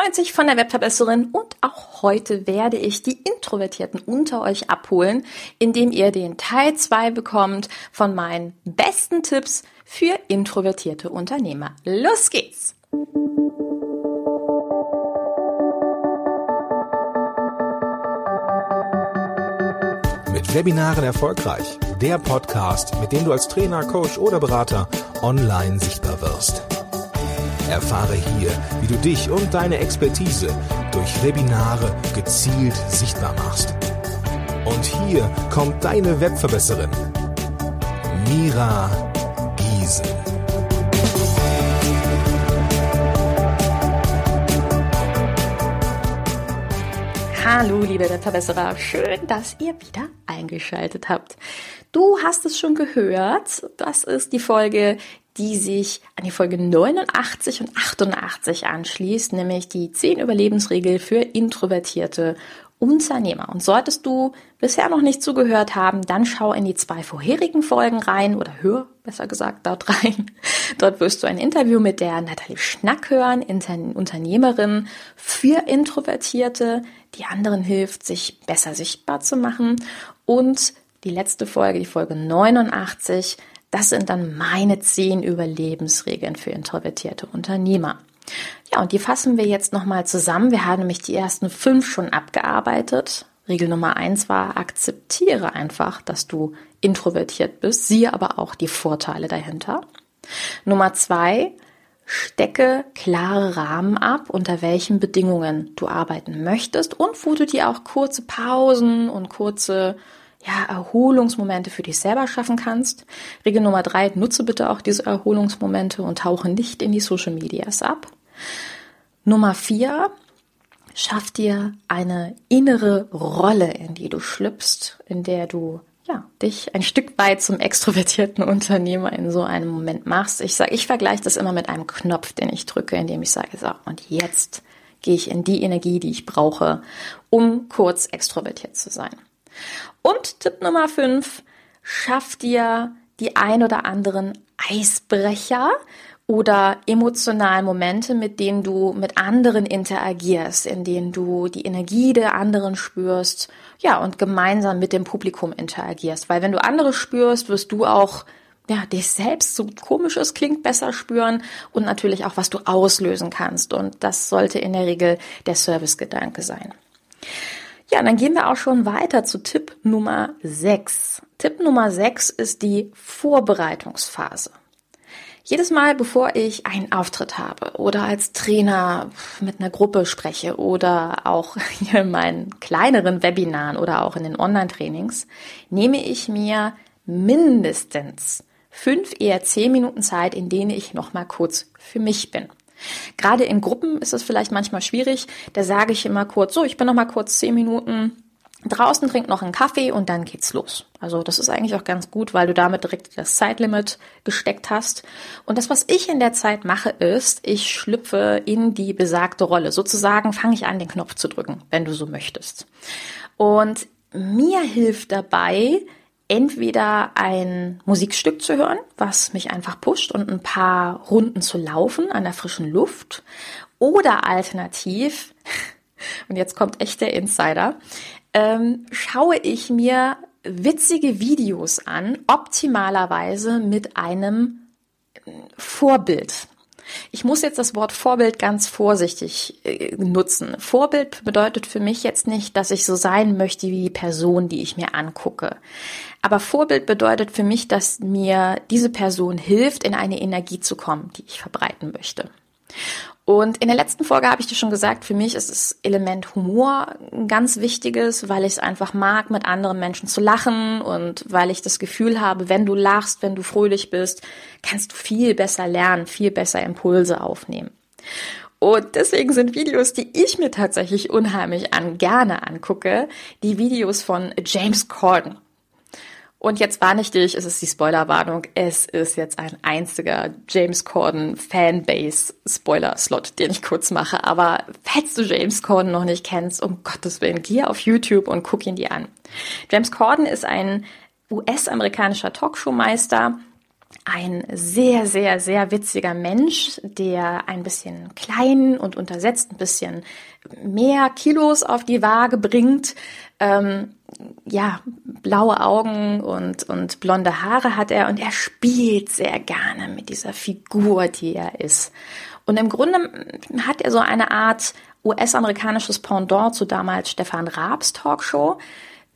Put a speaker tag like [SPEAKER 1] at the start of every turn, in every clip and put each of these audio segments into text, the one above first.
[SPEAKER 1] 94 von der Webverbesserin und auch heute werde ich die Introvertierten unter euch abholen, indem ihr den Teil 2 bekommt von meinen besten Tipps für introvertierte Unternehmer. Los geht's!
[SPEAKER 2] Mit Webinaren erfolgreich. Der Podcast, mit dem du als Trainer, Coach oder Berater online sichtbar wirst. Erfahre hier, wie du dich und deine Expertise durch Webinare gezielt sichtbar machst. Und hier kommt deine Webverbesserin, Mira Giesen.
[SPEAKER 1] Hallo, liebe Webverbesserer. Schön, dass ihr wieder eingeschaltet habt. Du hast es schon gehört. Das ist die Folge, die sich an die Folge 89 und 88 anschließt, nämlich die 10 Überlebensregel für introvertierte Unternehmer. Und solltest du bisher noch nicht zugehört haben, dann schau in die zwei vorherigen Folgen rein oder hör besser gesagt dort rein. Dort wirst du ein Interview mit der Nathalie Schnack hören, Unternehmerin für Introvertierte, die anderen hilft, sich besser sichtbar zu machen. Und die letzte Folge, die Folge 89, das sind dann meine zehn Überlebensregeln für introvertierte Unternehmer. Ja, und die fassen wir jetzt nochmal zusammen. Wir haben nämlich die ersten fünf schon abgearbeitet. Regel Nummer eins war, akzeptiere einfach, dass du introvertiert bist, siehe aber auch die Vorteile dahinter. Nummer zwei, stecke klare Rahmen ab, unter welchen Bedingungen du arbeiten möchtest und wo du dir auch kurze Pausen und kurze ja, Erholungsmomente für dich selber schaffen kannst. Regel Nummer drei, nutze bitte auch diese Erholungsmomente und tauche nicht in die Social Medias ab. Nummer vier, schaff dir eine innere Rolle, in die du schlüpfst, in der du ja, dich ein Stück weit zum extrovertierten Unternehmer in so einem Moment machst. Ich sage, ich vergleiche das immer mit einem Knopf, den ich drücke, indem ich sage, so, und jetzt gehe ich in die Energie, die ich brauche, um kurz extrovertiert zu sein. Und Tipp Nummer 5, schaff dir die ein oder anderen Eisbrecher oder emotionalen Momente, mit denen du mit anderen interagierst, in denen du die Energie der anderen spürst, ja, und gemeinsam mit dem Publikum interagierst. Weil wenn du andere spürst, wirst du auch ja, dich selbst, so komisch es klingt, besser spüren und natürlich auch, was du auslösen kannst. Und das sollte in der Regel der Servicegedanke sein. Ja, dann gehen wir auch schon weiter zu Tipp Nummer 6. Tipp Nummer 6 ist die Vorbereitungsphase. Jedes Mal, bevor ich einen Auftritt habe oder als Trainer mit einer Gruppe spreche oder auch hier in meinen kleineren Webinaren oder auch in den Online-Trainings, nehme ich mir mindestens fünf, eher zehn Minuten Zeit, in denen ich nochmal kurz für mich bin. Gerade in Gruppen ist es vielleicht manchmal schwierig. Da sage ich immer kurz, so, ich bin noch mal kurz zehn Minuten draußen, trink noch einen Kaffee und dann geht's los. Also das ist eigentlich auch ganz gut, weil du damit direkt das Zeitlimit gesteckt hast. Und das, was ich in der Zeit mache, ist, ich schlüpfe in die besagte Rolle. Sozusagen fange ich an, den Knopf zu drücken, wenn du so möchtest. Und mir hilft dabei, entweder ein Musikstück zu hören, was mich einfach pusht und ein paar Runden zu laufen an der frischen Luft oder alternativ, und jetzt kommt echt der Insider, ähm, schaue ich mir witzige Videos an, optimalerweise mit einem Vorbild. Ich muss jetzt das Wort Vorbild ganz vorsichtig äh, nutzen. Vorbild bedeutet für mich jetzt nicht, dass ich so sein möchte wie die Person, die ich mir angucke. Aber Vorbild bedeutet für mich, dass mir diese Person hilft, in eine Energie zu kommen, die ich verbreiten möchte. Und in der letzten Folge habe ich dir schon gesagt, für mich ist das Element Humor ein ganz wichtiges, weil ich es einfach mag, mit anderen Menschen zu lachen und weil ich das Gefühl habe, wenn du lachst, wenn du fröhlich bist, kannst du viel besser lernen, viel besser Impulse aufnehmen. Und deswegen sind Videos, die ich mir tatsächlich unheimlich an, gerne angucke, die Videos von James Corden. Und jetzt warne ich dich, es ist die Spoilerwarnung, es ist jetzt ein einziger James Corden Fanbase Spoiler-Slot, den ich kurz mache. Aber falls du James Corden noch nicht kennst, um Gottes Willen, geh auf YouTube und guck ihn dir an. James Corden ist ein US-amerikanischer Talkshow-Meister, ein sehr, sehr, sehr witziger Mensch, der ein bisschen klein und untersetzt, ein bisschen mehr Kilos auf die Waage bringt. Ähm, ja, blaue Augen und, und blonde Haare hat er und er spielt sehr gerne mit dieser Figur, die er ist. Und im Grunde hat er so eine Art US-amerikanisches Pendant zu damals Stefan Raabs Talkshow.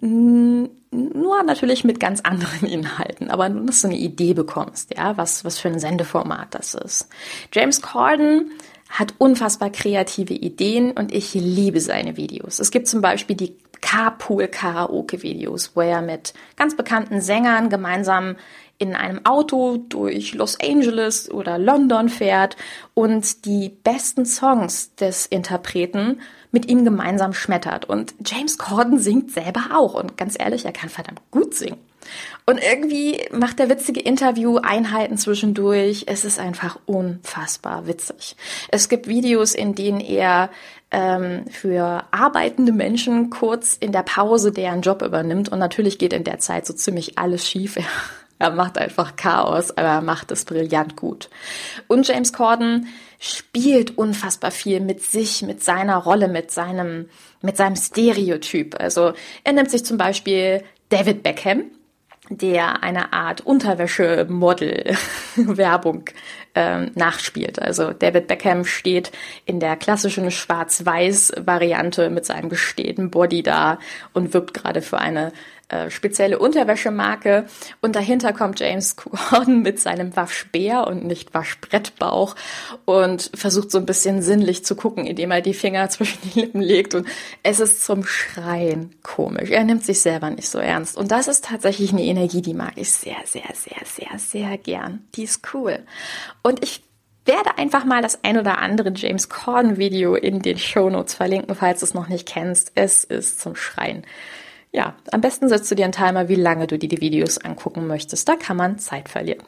[SPEAKER 1] Nur natürlich mit ganz anderen Inhalten, aber nur, dass du eine Idee bekommst, ja, was, was für ein Sendeformat das ist. James Corden hat unfassbar kreative Ideen und ich liebe seine Videos. Es gibt zum Beispiel die Carpool-Karaoke-Videos, wo er mit ganz bekannten Sängern gemeinsam in einem Auto durch Los Angeles oder London fährt und die besten Songs des Interpreten mit ihm gemeinsam schmettert. Und James Corden singt selber auch. Und ganz ehrlich, er kann verdammt gut singen. Und irgendwie macht er witzige Interview-Einheiten zwischendurch. Es ist einfach unfassbar witzig. Es gibt Videos, in denen er ähm, für arbeitende Menschen kurz in der Pause deren Job übernimmt. Und natürlich geht in der Zeit so ziemlich alles schief. Er macht einfach Chaos, aber er macht es brillant gut. Und James Corden spielt unfassbar viel mit sich, mit seiner Rolle, mit seinem, mit seinem Stereotyp. Also er nimmt sich zum Beispiel David Beckham, der eine Art Unterwäsche-Model-Werbung ähm, nachspielt. Also David Beckham steht in der klassischen Schwarz-Weiß-Variante mit seinem gestählten Body da und wirbt gerade für eine äh, spezielle Unterwäschemarke und dahinter kommt James Corden mit seinem Waschbär und nicht Waschbrettbauch und versucht so ein bisschen sinnlich zu gucken, indem er die Finger zwischen die Lippen legt und es ist zum Schreien komisch. Er nimmt sich selber nicht so ernst und das ist tatsächlich eine Energie, die mag ich sehr, sehr, sehr, sehr, sehr gern. Die ist cool. Und ich werde einfach mal das ein oder andere James Corden Video in den Show Notes verlinken, falls du es noch nicht kennst. Es ist zum Schreien. Ja, am besten setzt du dir einen Timer, wie lange du dir die Videos angucken möchtest. Da kann man Zeit verlieren.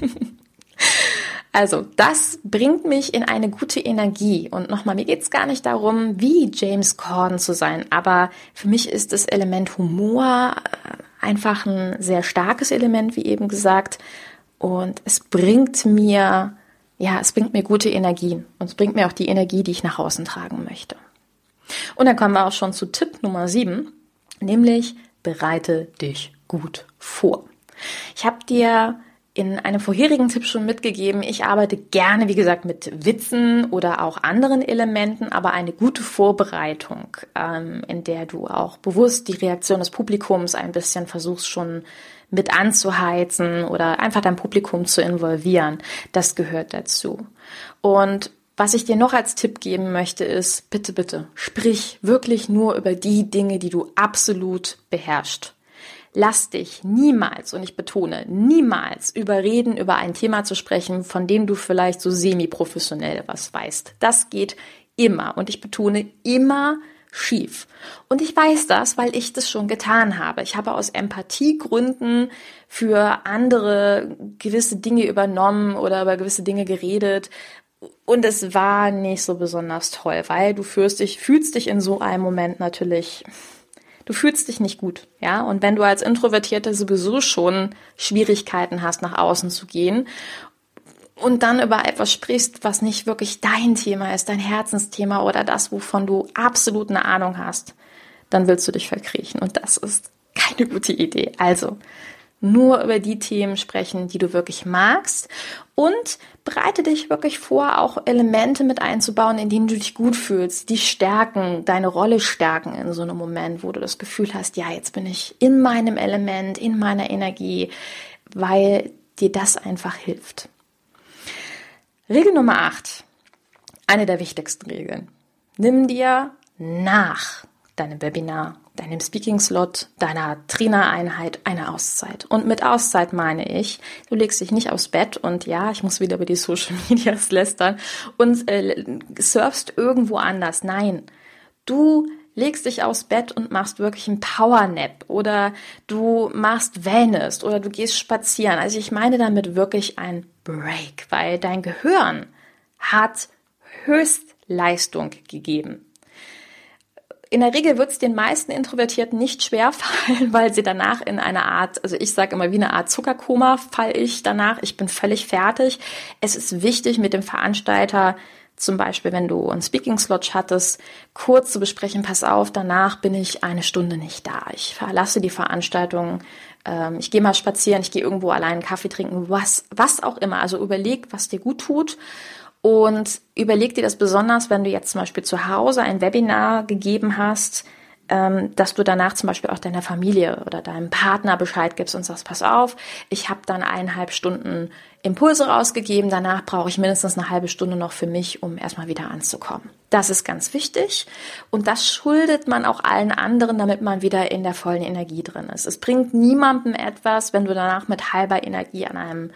[SPEAKER 1] also, das bringt mich in eine gute Energie. Und nochmal, mir geht's gar nicht darum, wie James Corden zu sein, aber für mich ist das Element Humor äh, einfach ein sehr starkes Element, wie eben gesagt. Und es bringt mir, ja, es bringt mir gute Energien. Und es bringt mir auch die Energie, die ich nach außen tragen möchte. Und dann kommen wir auch schon zu Tipp Nummer sieben nämlich bereite dich gut vor. Ich habe dir in einem vorherigen Tipp schon mitgegeben, ich arbeite gerne, wie gesagt, mit Witzen oder auch anderen Elementen, aber eine gute Vorbereitung, ähm, in der du auch bewusst die Reaktion des Publikums ein bisschen versuchst schon mit anzuheizen oder einfach dein Publikum zu involvieren, das gehört dazu. Und was ich dir noch als Tipp geben möchte, ist, bitte, bitte, sprich wirklich nur über die Dinge, die du absolut beherrschst. Lass dich niemals, und ich betone, niemals überreden, über ein Thema zu sprechen, von dem du vielleicht so semi-professionell was weißt. Das geht immer, und ich betone immer schief. Und ich weiß das, weil ich das schon getan habe. Ich habe aus Empathiegründen für andere gewisse Dinge übernommen oder über gewisse Dinge geredet, und es war nicht so besonders toll, weil du fühlst dich, fühlst dich in so einem Moment natürlich, du fühlst dich nicht gut, ja. Und wenn du als Introvertierter sowieso schon Schwierigkeiten hast, nach außen zu gehen und dann über etwas sprichst, was nicht wirklich dein Thema ist, dein Herzensthema oder das, wovon du absolut eine Ahnung hast, dann willst du dich verkriechen. Und das ist keine gute Idee. Also, nur über die Themen sprechen, die du wirklich magst und bereite dich wirklich vor, auch Elemente mit einzubauen, in denen du dich gut fühlst, die stärken, deine Rolle stärken in so einem Moment, wo du das Gefühl hast, ja, jetzt bin ich in meinem Element, in meiner Energie, weil dir das einfach hilft. Regel Nummer 8. Eine der wichtigsten Regeln. Nimm dir nach deinem Webinar deinem Speaking-Slot, deiner Trainereinheit eine Auszeit. Und mit Auszeit meine ich, du legst dich nicht aufs Bett und ja, ich muss wieder über die Social Medias lästern und äh, surfst irgendwo anders. Nein, du legst dich aufs Bett und machst wirklich ein Powernap oder du machst Wellness oder du gehst spazieren. Also ich meine damit wirklich ein Break, weil dein Gehirn hat Höchstleistung gegeben in der Regel wird es den meisten Introvertierten nicht schwer fallen, weil sie danach in eine Art, also ich sage immer wie eine Art Zuckerkoma fall ich danach. Ich bin völlig fertig. Es ist wichtig, mit dem Veranstalter zum Beispiel, wenn du einen Speaking-Slot hattest, kurz zu besprechen, pass auf, danach bin ich eine Stunde nicht da. Ich verlasse die Veranstaltung, ähm, ich gehe mal spazieren, ich gehe irgendwo allein einen Kaffee trinken, was, was auch immer. Also überleg, was dir gut tut und überleg dir das besonders, wenn du jetzt zum Beispiel zu Hause ein Webinar gegeben hast, ähm, dass du danach zum Beispiel auch deiner Familie oder deinem Partner Bescheid gibst und sagst, pass auf, ich habe dann eineinhalb Stunden Impulse rausgegeben, danach brauche ich mindestens eine halbe Stunde noch für mich, um erstmal wieder anzukommen. Das ist ganz wichtig und das schuldet man auch allen anderen, damit man wieder in der vollen Energie drin ist. Es bringt niemandem etwas, wenn du danach mit halber Energie an einem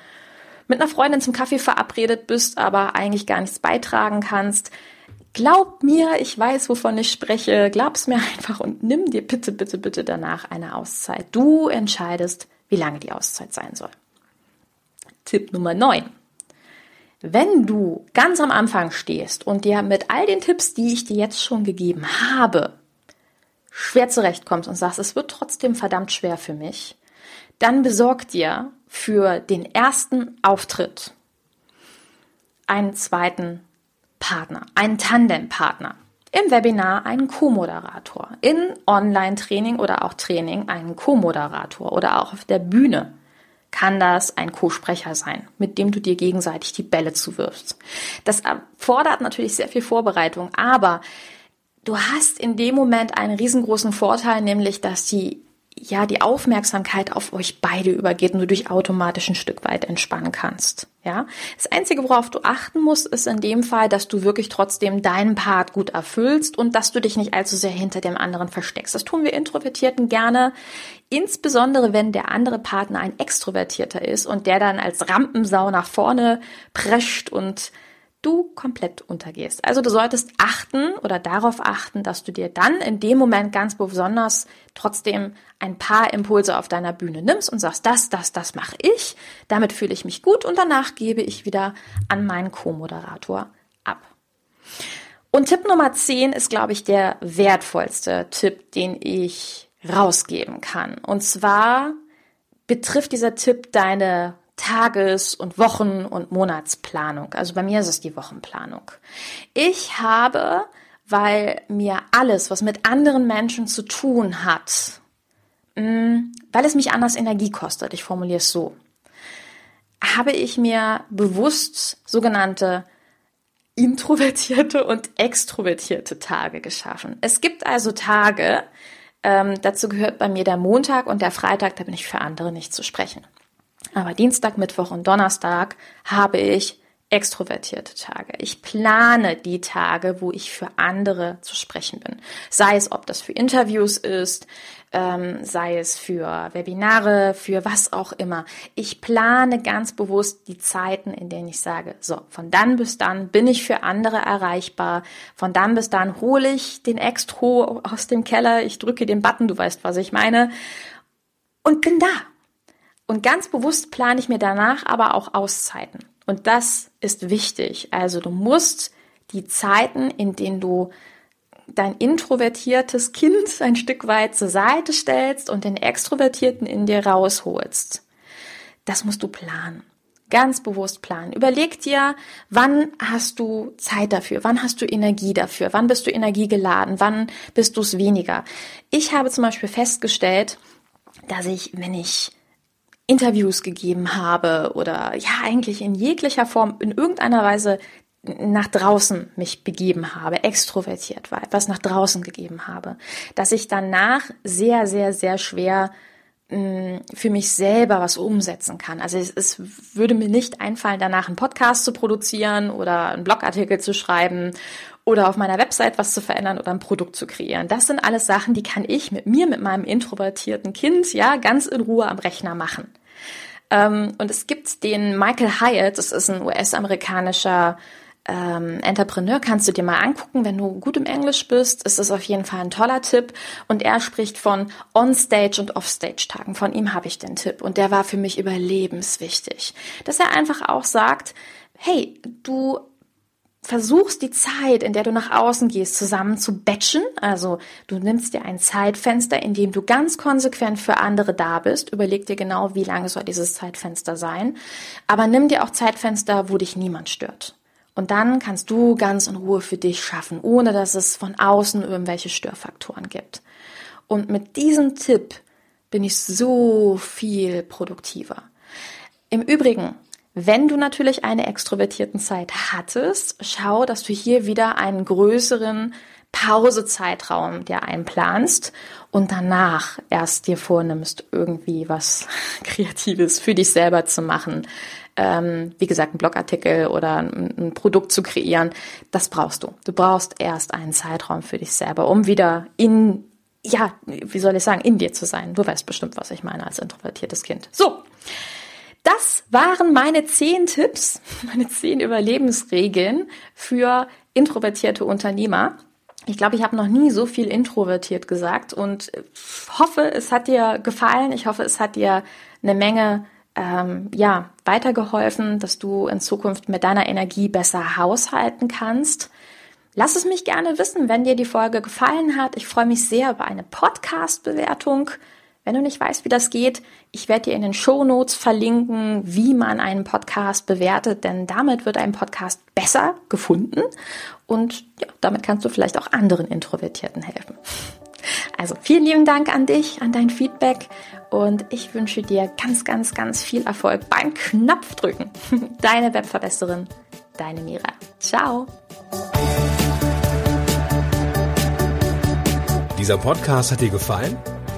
[SPEAKER 1] mit einer Freundin zum Kaffee verabredet bist, aber eigentlich gar nichts beitragen kannst. Glaub mir, ich weiß, wovon ich spreche. Glaub's mir einfach und nimm dir bitte, bitte, bitte danach eine Auszeit. Du entscheidest, wie lange die Auszeit sein soll. Tipp Nummer 9. Wenn du ganz am Anfang stehst und dir mit all den Tipps, die ich dir jetzt schon gegeben habe, schwer zurechtkommst und sagst, es wird trotzdem verdammt schwer für mich, dann besorg dir für den ersten Auftritt einen zweiten Partner, einen Tandempartner. Im Webinar einen Co-Moderator, in Online-Training oder auch Training einen Co-Moderator oder auch auf der Bühne kann das ein Co-Sprecher sein, mit dem du dir gegenseitig die Bälle zuwirfst. Das erfordert natürlich sehr viel Vorbereitung, aber du hast in dem Moment einen riesengroßen Vorteil, nämlich dass die ja, die Aufmerksamkeit auf euch beide übergeht und du dich automatisch ein Stück weit entspannen kannst. Ja, das einzige, worauf du achten musst, ist in dem Fall, dass du wirklich trotzdem deinen Part gut erfüllst und dass du dich nicht allzu sehr hinter dem anderen versteckst. Das tun wir Introvertierten gerne, insbesondere wenn der andere Partner ein Extrovertierter ist und der dann als Rampensau nach vorne prescht und du komplett untergehst. Also du solltest achten oder darauf achten, dass du dir dann in dem Moment ganz besonders trotzdem ein paar Impulse auf deiner Bühne nimmst und sagst, das, das, das mache ich, damit fühle ich mich gut und danach gebe ich wieder an meinen Co-Moderator ab. Und Tipp Nummer 10 ist, glaube ich, der wertvollste Tipp, den ich rausgeben kann. Und zwar betrifft dieser Tipp deine Tages- und Wochen- und Monatsplanung. Also bei mir ist es die Wochenplanung. Ich habe, weil mir alles, was mit anderen Menschen zu tun hat, mm, weil es mich anders Energie kostet, ich formuliere es so, habe ich mir bewusst sogenannte introvertierte und extrovertierte Tage geschaffen. Es gibt also Tage, ähm, dazu gehört bei mir der Montag und der Freitag, da bin ich für andere nicht zu sprechen. Aber Dienstag, Mittwoch und Donnerstag habe ich extrovertierte Tage. Ich plane die Tage, wo ich für andere zu sprechen bin. Sei es, ob das für Interviews ist, ähm, sei es für Webinare, für was auch immer. Ich plane ganz bewusst die Zeiten, in denen ich sage, so, von dann bis dann bin ich für andere erreichbar. Von dann bis dann hole ich den Extro aus dem Keller, ich drücke den Button, du weißt, was ich meine, und bin da. Und ganz bewusst plane ich mir danach aber auch Auszeiten. Und das ist wichtig. Also du musst die Zeiten, in denen du dein introvertiertes Kind ein Stück weit zur Seite stellst und den Extrovertierten in dir rausholst. Das musst du planen. Ganz bewusst planen. Überleg dir, wann hast du Zeit dafür? Wann hast du Energie dafür? Wann bist du energiegeladen? Wann bist du es weniger? Ich habe zum Beispiel festgestellt, dass ich, wenn ich Interviews gegeben habe oder ja eigentlich in jeglicher Form in irgendeiner Weise nach draußen mich begeben habe, extrovertiert war, etwas nach draußen gegeben habe, dass ich danach sehr, sehr, sehr schwer mh, mm, für mich selber was umsetzen kann. Also es, es würde mir nicht einfallen, danach einen Podcast zu produzieren oder einen Blogartikel zu schreiben oder auf meiner Website was zu verändern oder ein Produkt zu kreieren. Das sind alles Sachen, die kann ich mit mir, mit meinem introvertierten Kind, ja, ganz in Ruhe am Rechner machen. Ähm, und es gibt den Michael Hyatt, das ist ein US-amerikanischer ähm, Entrepreneur, kannst du dir mal angucken, wenn du gut im Englisch bist, ist das auf jeden Fall ein toller Tipp. Und er spricht von On-Stage und Off-Stage-Tagen. Von ihm habe ich den Tipp. Und der war für mich überlebenswichtig. Dass er einfach auch sagt, hey, du versuchst die Zeit, in der du nach außen gehst, zusammen zu batchen. Also du nimmst dir ein Zeitfenster, in dem du ganz konsequent für andere da bist. Überleg dir genau, wie lange soll dieses Zeitfenster sein. Aber nimm dir auch Zeitfenster, wo dich niemand stört. Und dann kannst du ganz in Ruhe für dich schaffen, ohne dass es von außen irgendwelche Störfaktoren gibt. Und mit diesem Tipp bin ich so viel produktiver. Im Übrigen, wenn du natürlich eine extrovertierten Zeit hattest, schau, dass du hier wieder einen größeren Pausezeitraum dir einplanst und danach erst dir vornimmst, irgendwie was Kreatives für dich selber zu machen. Ähm, wie gesagt, einen Blogartikel oder ein, ein Produkt zu kreieren, das brauchst du. Du brauchst erst einen Zeitraum für dich selber, um wieder in, ja, wie soll ich sagen, in dir zu sein. Du weißt bestimmt, was ich meine als introvertiertes Kind. So. Das waren meine zehn Tipps, meine zehn Überlebensregeln für introvertierte Unternehmer. Ich glaube, ich habe noch nie so viel introvertiert gesagt und hoffe, es hat dir gefallen. Ich hoffe, es hat dir eine Menge ähm, ja weitergeholfen, dass du in Zukunft mit deiner Energie besser haushalten kannst. Lass es mich gerne wissen, wenn dir die Folge gefallen hat. Ich freue mich sehr über eine Podcast-Bewertung. Wenn du nicht weißt, wie das geht, ich werde dir in den Show Notes verlinken, wie man einen Podcast bewertet, denn damit wird ein Podcast besser gefunden und ja, damit kannst du vielleicht auch anderen Introvertierten helfen. Also vielen lieben Dank an dich, an dein Feedback und ich wünsche dir ganz, ganz, ganz viel Erfolg beim Knopfdrücken. Deine Webverbesserin, deine Mira. Ciao.
[SPEAKER 2] Dieser Podcast hat dir gefallen?